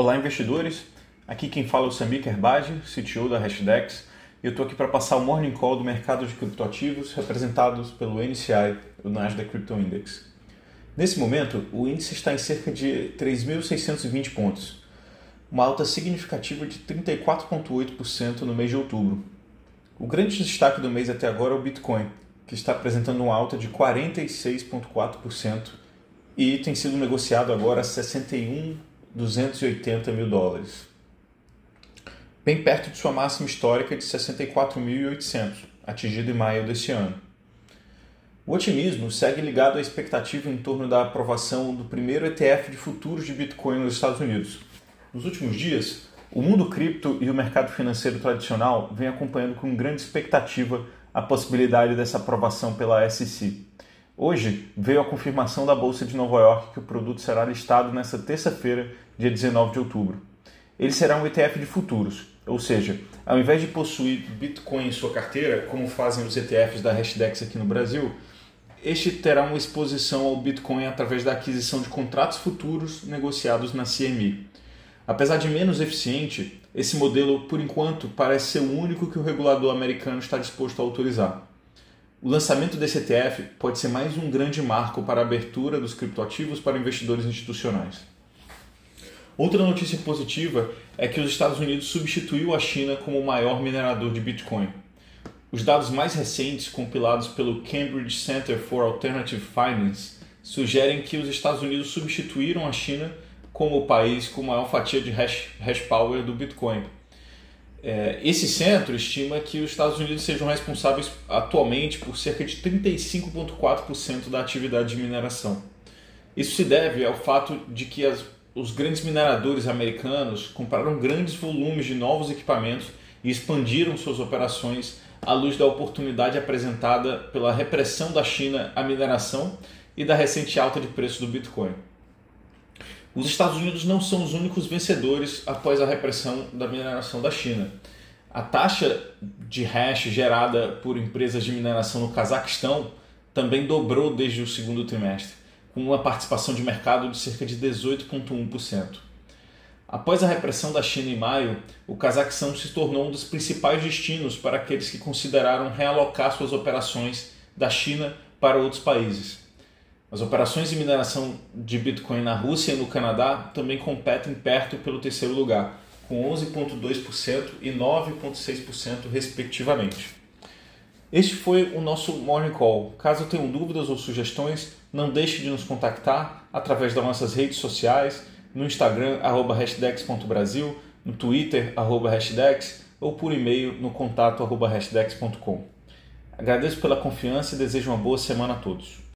Olá, investidores. Aqui quem fala é o Samir Kerbaj, CTO da Hashdex, e eu estou aqui para passar o morning call do mercado de criptoativos representados pelo NCI, o Nasdaq Crypto Index. Nesse momento, o índice está em cerca de 3.620 pontos, uma alta significativa de 34,8% no mês de outubro. O grande destaque do mês até agora é o Bitcoin, que está apresentando uma alta de 46,4% e tem sido negociado agora a 61 280 mil dólares, bem perto de sua máxima histórica de 64.800, atingida em maio deste ano. O otimismo segue ligado à expectativa em torno da aprovação do primeiro ETF de futuros de Bitcoin nos Estados Unidos. Nos últimos dias, o mundo cripto e o mercado financeiro tradicional vêm acompanhando com grande expectativa a possibilidade dessa aprovação pela SEC. Hoje veio a confirmação da Bolsa de Nova York que o produto será listado nesta terça-feira, dia 19 de outubro. Ele será um ETF de futuros, ou seja, ao invés de possuir Bitcoin em sua carteira, como fazem os ETFs da Hashdex aqui no Brasil, este terá uma exposição ao Bitcoin através da aquisição de contratos futuros negociados na CME. Apesar de menos eficiente, esse modelo, por enquanto, parece ser o único que o regulador americano está disposto a autorizar. O lançamento desse ETF pode ser mais um grande marco para a abertura dos criptoativos para investidores institucionais. Outra notícia positiva é que os Estados Unidos substituiu a China como o maior minerador de Bitcoin. Os dados mais recentes, compilados pelo Cambridge Center for Alternative Finance, sugerem que os Estados Unidos substituíram a China como o país com maior fatia de hash, hash power do Bitcoin, é, esse centro estima que os Estados Unidos sejam responsáveis atualmente por cerca de 35,4% da atividade de mineração. Isso se deve ao fato de que as, os grandes mineradores americanos compraram grandes volumes de novos equipamentos e expandiram suas operações à luz da oportunidade apresentada pela repressão da China à mineração e da recente alta de preço do Bitcoin. Os Estados Unidos não são os únicos vencedores após a repressão da mineração da China. A taxa de hash gerada por empresas de mineração no Cazaquistão também dobrou desde o segundo trimestre, com uma participação de mercado de cerca de 18,1%. Após a repressão da China em maio, o Cazaquistão se tornou um dos principais destinos para aqueles que consideraram realocar suas operações da China para outros países. As operações de mineração de Bitcoin na Rússia e no Canadá também competem perto pelo terceiro lugar, com 11,2% e 9,6% respectivamente. Este foi o nosso Morning Call. Caso tenham dúvidas ou sugestões, não deixe de nos contactar através das nossas redes sociais, no Instagram, arroba hashdex.brasil, no Twitter, arroba hashdex, ou por e-mail no contato arroba hashdex.com. Agradeço pela confiança e desejo uma boa semana a todos.